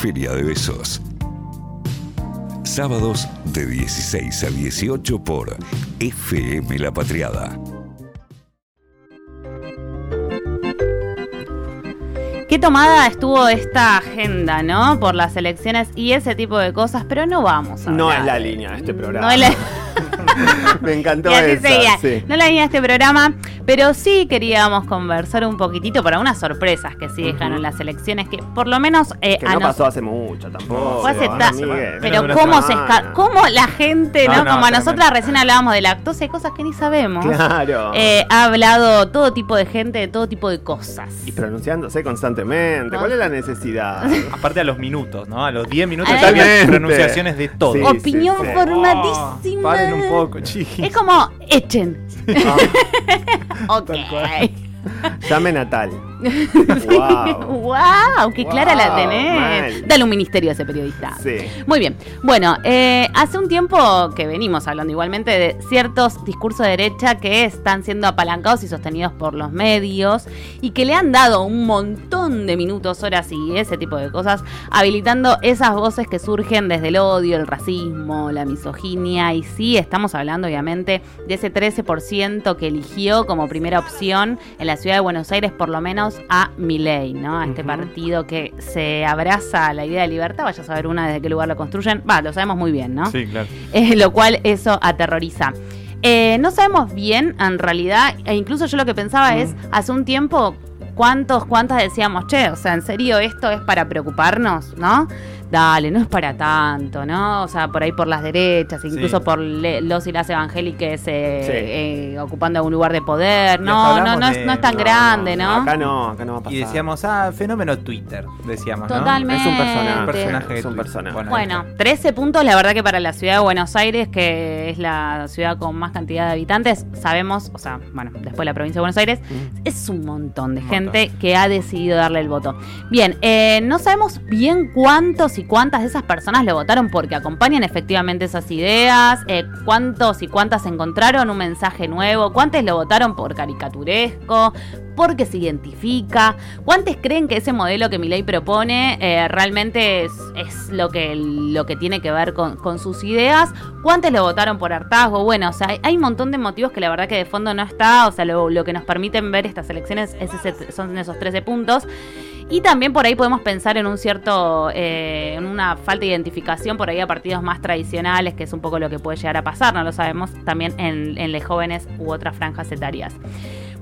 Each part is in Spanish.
Feria de Besos. Sábados de 16 a 18 por FM La Patriada. Qué tomada estuvo esta agenda, ¿no? Por las elecciones y ese tipo de cosas, pero no vamos a No hablar. es la línea de este programa. No es la- Me encantó Y así esa, seguía. sí. No la línea de este programa, pero sí queríamos conversar un poquitito para unas sorpresas que sí dejaron las elecciones, que por lo menos eh, Que a no nos- pasó hace mucho tampoco. Fue hace Juan ta- Miguel. Pero cómo se esca- cómo la gente, No, ¿no? no, Como a nosotras recién hablábamos de lactosa y cosas que ni sabemos. Claro. Eh, ha hablado todo tipo de gente de todo tipo de cosas. Y pronunciándose constantemente. ¿Cuál es la necesidad? Aparte a los minutos, ¿no? A los 10 minutos había pronunciaciones de todo. Sí, Opinión sí, sí. formadísima. Paren un poco, chiquis. Es como, echen. ok. Llame Natal. wow. wow, qué clara la tenés. mal. Dale un ministerio a ese periodista. Sí. Muy bien. Bueno, eh, hace un tiempo que venimos hablando igualmente de ciertos discursos de derecha que están siendo apalancados y sostenidos por los medios y que le han dado un montón de minutos, horas y ese tipo de cosas, habilitando esas voces que surgen desde el odio, el racismo, la misoginia y sí, estamos hablando obviamente de ese 13% que eligió como primera opción en la ciudad de Buenos Aires por lo menos a Milei, ¿no? A este partido que se abraza a la idea de libertad, vaya a saber una desde qué lugar lo construyen, va, lo sabemos muy bien, ¿no? Sí, claro. Eh, lo cual eso aterroriza. Eh, no sabemos bien, en realidad, e incluso yo lo que pensaba es, hace un tiempo, ¿cuántos, cuántas decíamos, che, o sea, en serio esto es para preocuparnos, ¿no? Dale, no es para tanto, ¿no? O sea, por ahí por las derechas, incluso Sí. por le- los y las evangélicas eh, Sí. eh, ocupando un lugar de poder. No, no, no de- no es tan No, grande, ¿no? Acá no, acá no va a pasar. Y decíamos, ah, fenómeno Twitter, decíamos, ¿no? Totalmente. Es un personaje. Un personaje Es un Twitter. personaje. Bueno, 13 puntos, la verdad que para la ciudad de Buenos Aires, que es la ciudad con más cantidad de habitantes, sabemos, o sea, bueno, después la provincia de Buenos Aires, Mm. es un montón de Un gente que ha decidido darle el voto. Bien, eh, no sabemos bien cuántos y cuántas de esas personas lo votaron porque acompañan efectivamente esas ideas, eh, cuántos y cuántas encontraron un mensaje nuevo, cuántos lo votaron por caricaturesco, porque se identifica, cuántos creen que ese modelo que Milei propone eh, realmente es, lo, que, lo que tiene que ver con, con sus ideas, cuántos lo votaron por hartazgo, bueno, o sea, hay, hay un montón de motivos que la verdad que de fondo no está, o sea, lo, lo que nos permiten ver estas elecciones es ese- son esos 13 puntos. Y también por ahí podemos pensar en un cierto, eh, en una falta de identificación por ahí a partidos más tradicionales, que es un poco lo que puede llegar a pasar, no lo sabemos, también en, en los jóvenes u otras franjas etarias.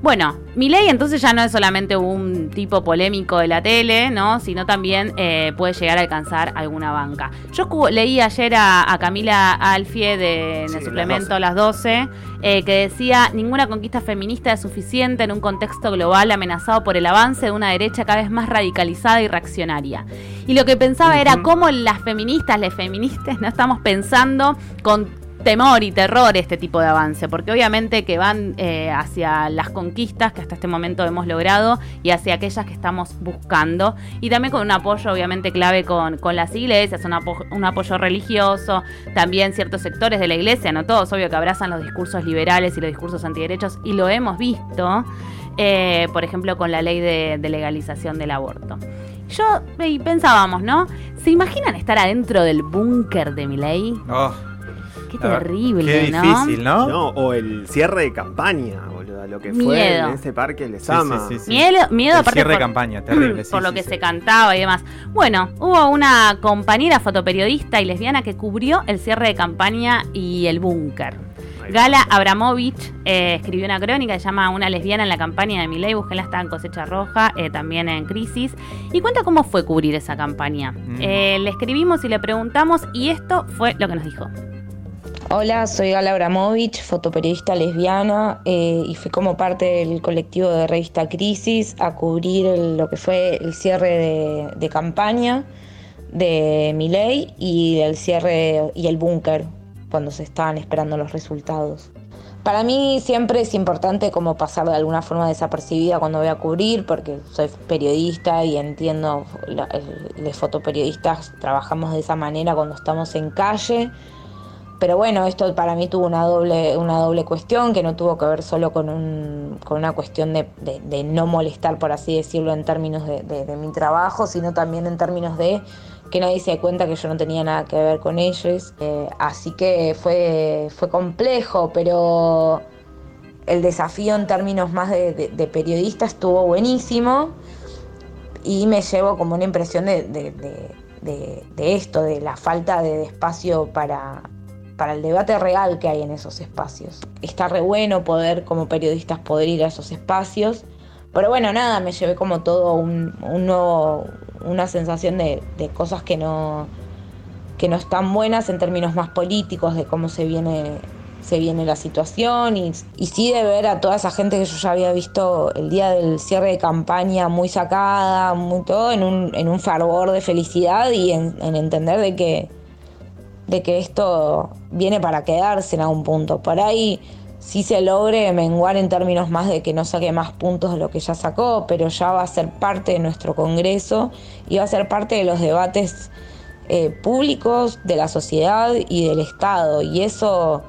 Bueno, Milei entonces ya no es solamente un tipo polémico de la tele, ¿no? Sino también eh, puede llegar a alcanzar alguna banca. Yo leí ayer a, a Camila Alfie de, en Sí, el las suplemento 12. Las 12, eh, que decía, ninguna conquista feminista es suficiente en un contexto global amenazado por el avance de una derecha cada vez más radicalizada y reaccionaria. Y lo que pensaba era cómo las feministas, las feministas, no estamos pensando con temor y terror este tipo de avance, porque obviamente que van eh, hacia las conquistas que hasta este momento hemos logrado y hacia aquellas que estamos buscando, y también con un apoyo obviamente clave con, con las iglesias, un, apo- un apoyo religioso, también ciertos sectores de la iglesia, no todos, obvio que abrazan los discursos liberales y los discursos antiderechos, y lo hemos visto, eh, por ejemplo, con la ley de, legalización del aborto. Yo y pensábamos, ¿no? ¿Se imaginan estar adentro del búnker de mi ley? Oh, Qué Ah, terrible, qué ¿no? difícil, ¿no? No, o el cierre de campaña, boludo. Lo que fue en ese parque les Sí, ama. sí, sí, sí. Miedo, miedo El aparte cierre de campaña, terrible. sí, por lo sí, que sí. se cantaba y demás. Bueno, hubo una compañera fotoperiodista y lesbiana que cubrió el cierre de campaña y el búnker. Gala Abramovich eh, escribió una crónica que se llama Una lesbiana en la campaña de Milei, búsquenla, está en Cosecha Roja, eh, también en Crisis, y cuenta cómo fue cubrir esa campaña. Mm. Eh, le escribimos y le preguntamos, y esto fue lo que nos dijo. Hola, soy Gala Abramovich, fotoperiodista lesbiana eh, y fui como parte del colectivo de revista Crisis a cubrir lo que fue el cierre de, campaña de Milei y el cierre y el búnker cuando se estaban esperando los resultados. Para mí siempre es importante como pasar de alguna forma desapercibida cuando voy a cubrir porque soy periodista y entiendo, el- los fotoperiodistas trabajamos de esa manera cuando estamos en calle pero bueno, esto para mí tuvo una doble, una doble cuestión que no tuvo que ver solo con, un, con una cuestión de, no molestar, por así decirlo, en términos de, mi trabajo, sino también en términos de que nadie se dé cuenta que yo no tenía nada que ver con ellos. Eh, así que fue, fue complejo, pero el desafío en términos más de, periodista estuvo buenísimo y me llevo como una impresión de- de esto, de la falta de espacio para, para el debate real que hay en esos espacios. Está re bueno poder, como periodistas, poder ir a esos espacios. Pero bueno, nada, me llevé como todo un, un nuevo, una sensación de, de cosas que no, que no están buenas en términos más políticos de cómo se viene se viene la situación y, y sí de ver a toda esa gente que yo ya había visto el día del cierre de campaña muy sacada, muy todo en un, en un fervor de felicidad y en, en entender de que, de que esto viene para quedarse en algún punto. Por ahí sí se logre menguar en términos más de que no saque más puntos de lo que ya sacó, pero ya va a ser parte de nuestro Congreso y va a ser parte de los debates eh, públicos de la sociedad y del Estado. Y eso,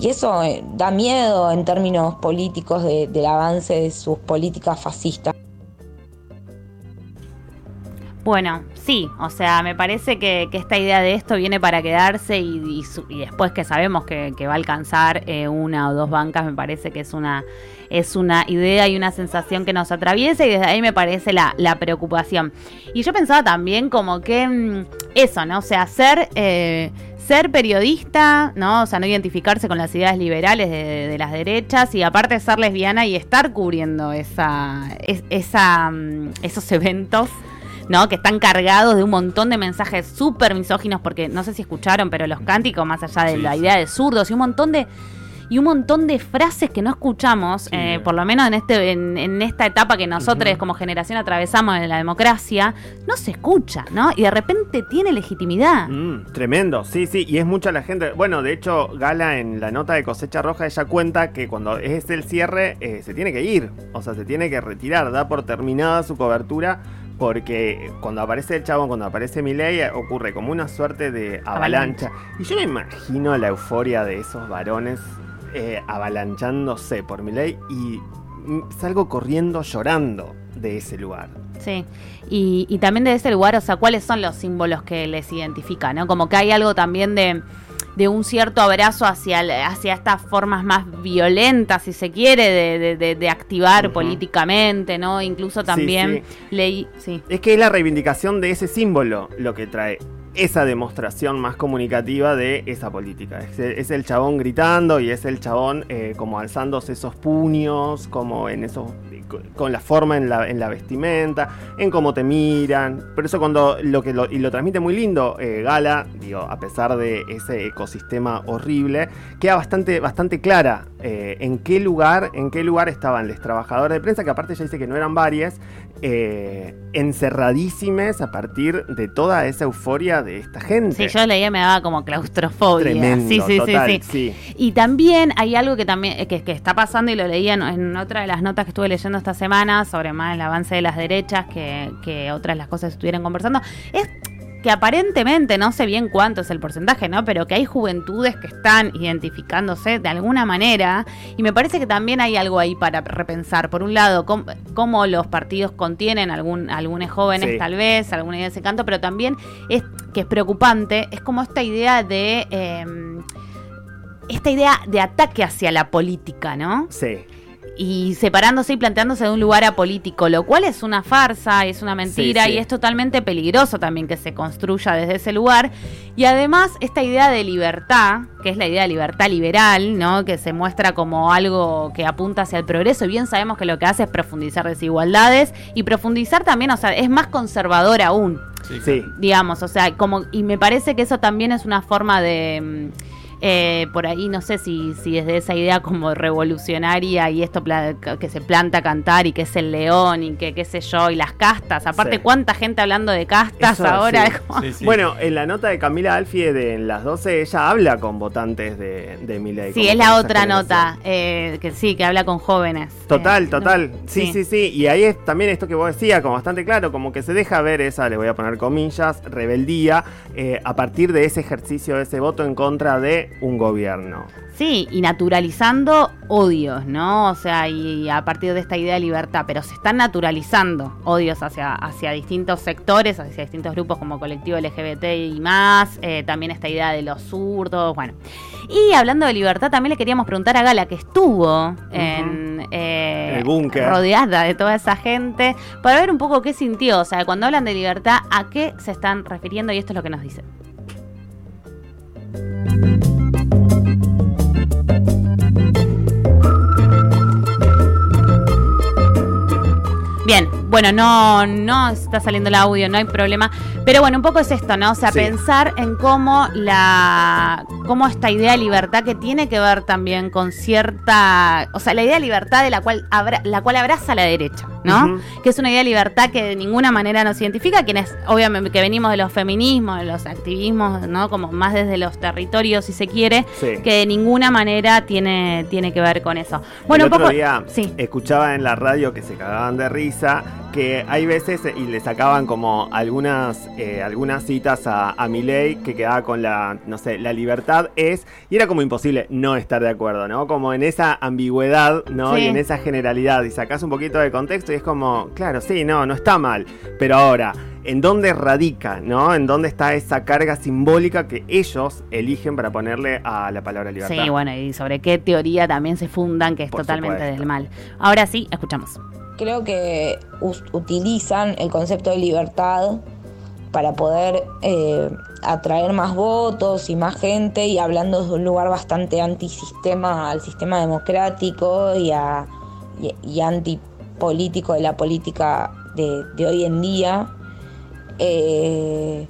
y eso eh, da miedo en términos políticos de- del avance de sus políticas fascistas. Bueno, sí, o sea, me parece que, esta idea de esto viene para quedarse y, después que sabemos que, que va a alcanzar eh, una o dos bancas, me parece que es una, es una idea y una sensación que nos atraviesa y desde ahí me parece la, la preocupación. Y yo pensaba también como que mm, eso, ¿no? O sea, ser, eh, ser periodista, ¿no? O sea, no identificarse con las ideas liberales de, de las derechas y aparte ser lesbiana y estar cubriendo esa, es- esa, mm, esos eventos. ¿No? Que están cargados de un montón de mensajes súper misóginos, porque no sé si escucharon, pero los cánticos, más allá de Sí, la idea de zurdos y un montón de. Y un montón de frases que no escuchamos, eh, por lo menos en este en, en esta etapa que nosotros como generación atravesamos en la democracia, no se escucha, ¿no? Y de repente tiene legitimidad. Mm, tremendo, sí, sí, y es mucha la gente. Bueno, de hecho, Gala en la nota de cosecha roja, ella cuenta que cuando es el cierre eh, se tiene que ir, o sea, se tiene que retirar, da por terminada su cobertura, porque cuando aparece el chabón, cuando aparece Milei, eh, ocurre como una suerte de avalancha. Y yo me imagino la euforia de esos varones eh, avalanchándose por Milei y mm, salgo corriendo llorando de ese lugar. Sí, y, y también de ese lugar, o sea, cuáles son los símbolos que les identifican, ¿no? Como que hay algo también de, de un cierto abrazo hacia, hacia estas formas más violentas, si se quiere, de, de- de- activar políticamente, ¿no? Incluso también leí, sí, Es que es la reivindicación de ese símbolo lo que trae esa demostración más comunicativa de esa política. Es, es el chabón gritando y es el chabón eh, como alzándose esos puños, como en esos con la forma en la, en la vestimenta, en cómo te miran. Por eso cuando lo que lo, y lo transmite muy lindo eh, Gala, digo, a pesar de ese ecosistema horrible, queda bastante, bastante clara eh, en qué lugar, en qué lugar estaban los trabajadores de prensa, que aparte ya dice que no eran varias, eh, encerradísimas a partir de toda esa euforia de esta gente. sí, yo leía me daba como claustrofobia. Tremendo, sí, sí, total, sí, sí. sí. Y también hay algo que también eh, que, que está pasando y lo leía en, en otra de las notas que estuve leyendo esta semana sobre más el avance de las derechas que, que otras las cosas que estuvieron conversando. Es que aparentemente, no sé bien cuánto es el porcentaje, ¿no? Pero que hay juventudes que están identificándose de alguna manera. Y me parece que también hay algo ahí para repensar. Por un lado, cómo, cómo los partidos contienen algún, algunos jóvenes, Sí. tal vez, alguna idea de ese canto, pero también es que es preocupante, es como esta idea de. eh, esta idea de ataque hacia la política, ¿no? Sí. Y separándose y planteándose de un lugar apolítico, lo cual es una farsa, es una mentira Sí, sí. y es totalmente peligroso también que se construya desde ese lugar. Y además esta idea de libertad, que es la idea de libertad liberal, ¿no? que se muestra como algo que apunta hacia el progreso, y bien sabemos que lo que hace es profundizar desigualdades y profundizar también, o sea, es más conservador aún Sí. digamos, o sea, como y me parece que eso también es una forma de mm, eh, por ahí no sé si, si desde esa idea como revolucionaria y esto pla- que se planta a cantar y que es el león y que qué sé yo y las castas, aparte Sí. cuánta gente hablando de castas Eso, ahora sí. es como- Sí, sí. Bueno, en la nota de Camila Alfie de en las 12, ella habla con votantes de, de Milei. Sí, es la otra nota, eh, que sí, que habla con jóvenes. Total, Eh, total. no, Sí, sí, sí. Y ahí es también esto que vos decías, como bastante claro, como que se deja ver esa, le voy a poner comillas, rebeldía, eh, a partir de ese ejercicio, de ese voto en contra de de un gobierno. Sí, y naturalizando odios, ¿no? O sea, y a partir de esta idea de libertad, pero se están naturalizando odios hacia, hacia distintos sectores, hacia distintos grupos como colectivo LGBT y más, eh, también esta idea de los zurdos, bueno. Y hablando de libertad, también le queríamos preguntar a Gala, que estuvo en, eh, El búnker. rodeada de toda esa gente, para ver un poco qué sintió, o sea, cuando hablan de libertad, a qué se están refiriendo, y esto es lo que nos dice. Bien, bueno, no, no está saliendo el audio, no hay problema. Pero bueno, un poco es esto, ¿no? O sea, Sí. pensar en cómo la. cómo esta idea de libertad que tiene que ver también con cierta. O sea, la idea de libertad de la cual abra- la cual abraza la derecha, ¿no? Que es una idea de libertad que de ninguna manera nos identifica, quienes, obviamente, que venimos de los feminismos, de los activismos, ¿no? Como más desde los territorios, si se quiere, Sí. que de ninguna manera tiene, tiene que ver con eso. Bueno, el un poco. día sí. escuchaba en la radio que se cagaban de risa que hay veces y le sacaban como algunas eh, algunas citas a, a Milei que quedaba con la no sé la libertad es y era como imposible no estar de acuerdo no como en esa ambigüedad no Sí. y en esa generalidad y sacás un poquito de contexto y es como claro sí no no está mal pero ahora en dónde radica, ¿no? En dónde está esa carga simbólica que ellos eligen para ponerle a la palabra libertad. Sí, bueno, y sobre qué teoría también se fundan, que es Por totalmente supuesto. del mal. Ahora sí, escuchamos. Creo que utilizan el concepto de libertad para poder eh, atraer más votos y más gente y hablando desde un lugar bastante antisistema al sistema democrático y, a, y, antipolítico de la política de, de hoy en día. Eh,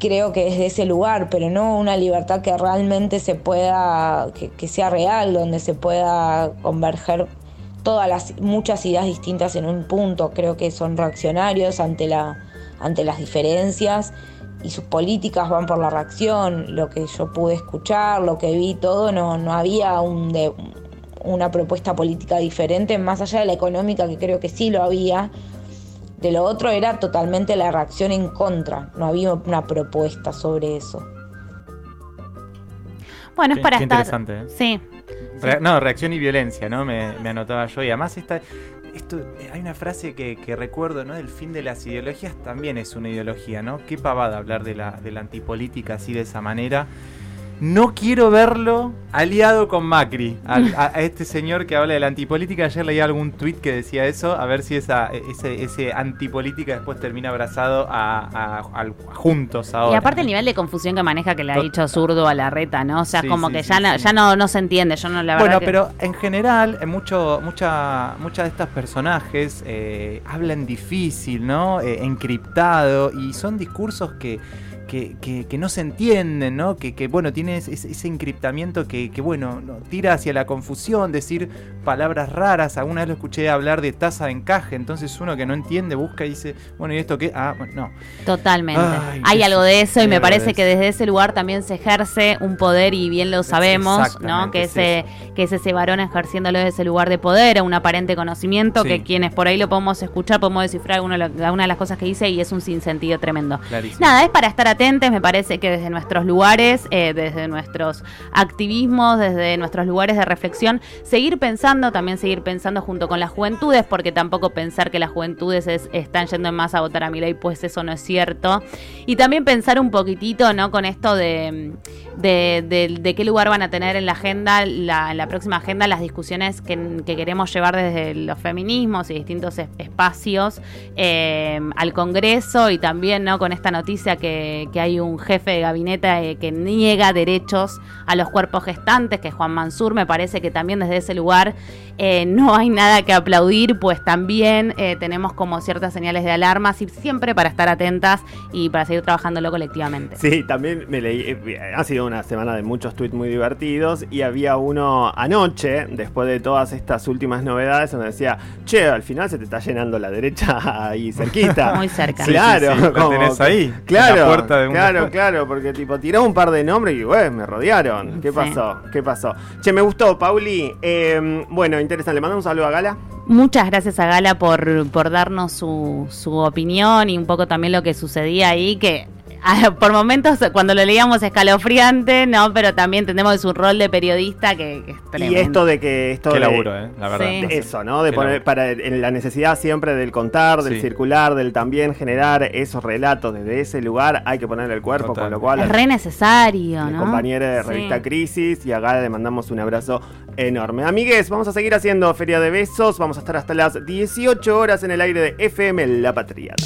creo que desde ese lugar, pero no una libertad que realmente se pueda, que sea real, donde se pueda converger todas las muchas ideas distintas en un punto. Creo que son reaccionarios ante la ante las diferencias y sus políticas van por la reacción. Lo que yo pude escuchar, lo que vi, todo no no había un de- una propuesta política diferente más allá de la económica que creo que sí lo había. De lo otro era totalmente la reacción en contra, no había una propuesta sobre eso. Bueno, es Qué- para qué estar. interesante, ¿eh? Sí. No, reacción y violencia, ¿no? Me, me anotaba yo. Y además esta, esto, hay una frase que, que recuerdo, ¿no? El fin de las ideologías también es una ideología, ¿no? Qué pavada hablar de la, de la antipolítica así de esa manera. No quiero verlo aliado con Macri, al- a, a este señor que habla de la antipolítica. Ayer leí algún tuit que decía eso, a ver si esa, ese, ese antipolítica después termina abrazado a, juntos ahora. Y aparte el nivel de confusión que maneja que le ha dicho zurdo a la reta, ¿no? O sea, Sí, como sí, que sí, ya, no, ya no, no se entiende. Yo no la Bueno, que- pero en general, en mucho, mucha, muchas de estas personajes eh, hablan difícil, ¿no? Eh, encriptado, y son discursos que, que, que- que no se entienden, ¿no? Que, que, bueno, tiene ese, ese encriptamiento que, bueno, no, tira hacia la confusión, decir palabras raras. Alguna vez lo escuché hablar de tasa de encaje, entonces uno que no entiende busca y dice, bueno, ¿y esto qué? Ah, bueno, no. Totalmente. Ay, Hay algo de eso y me parece que desde ese lugar también se ejerce un poder y bien lo sabemos, ¿no? Que es ese, que es ese varón ejerciéndolo desde ese lugar de poder, un aparente conocimiento Sí. que quienes por ahí lo podemos escuchar, podemos descifrar alguna, alguna de las cosas que dice y es un sinsentido tremendo. Clarísimo. Nada, es para estar atentos, me parece que desde nuestros lugares, eh, desde nuestros activismos, desde nuestros lugares de reflexión, seguir pensando, también seguir pensando junto con las juventudes, porque tampoco pensar que las juventudes es- están yendo en masa a votar a mi ley, pues eso no es cierto. Y también pensar un poquitito, ¿no? Con esto de, de, qué lugar van a tener en la agenda, la, en la próxima agenda, las discusiones que, que queremos llevar desde los feminismos y distintos es- espacios eh, al Congreso y también, ¿no? Con esta noticia que, que hay un jefe de gabinete eh, que niega derechos a los cuerpos gestantes, que es Juan Mansur, me parece que también desde ese lugar eh, no hay nada que aplaudir, pues también eh, tenemos como ciertas señales de alarma, y siempre para estar atentas y para seguir trabajándolo colectivamente. Sí, también me leí. eh, Ha sido una semana de muchos tweets muy divertidos. Y había uno anoche, después de todas estas últimas novedades, donde decía: Che, al final se te está llenando la derecha ahí cerquita. Muy cerca. Sí, Claro, sí, sí, como tenés ahí, en Claro, la puerta de un- claro, claro, porque tipo tiró un par de nombres y güey, me rodearon. ¿Qué Sí. pasó? ¿Qué pasó? Che, me gustó, Pauli. Eh, bueno, interesante. Le mando un saludo a Gala. Muchas gracias a Gala por, por darnos su, su opinión y un poco también lo que sucedía ahí, que por momentos cuando lo leíamos escalofriante, ¿no? Pero también tenemos un rol de periodista que, que es Y tremendo. esto de que esto Qué de- laburo, ¿eh? La verdad. Sí. eso, ¿no? De Qué poner laburo. para en la necesidad siempre del contar, del Sí. circular, del también generar esos relatos desde ese lugar, hay que poner el cuerpo, Total. con lo cual Es re necesario, ¿no? compañera de Sí. revista Crisis y acá le mandamos un abrazo enorme. Amigues, vamos a seguir haciendo Feria de Besos, vamos a estar hasta las 18 horas en el aire de FM La Patriada.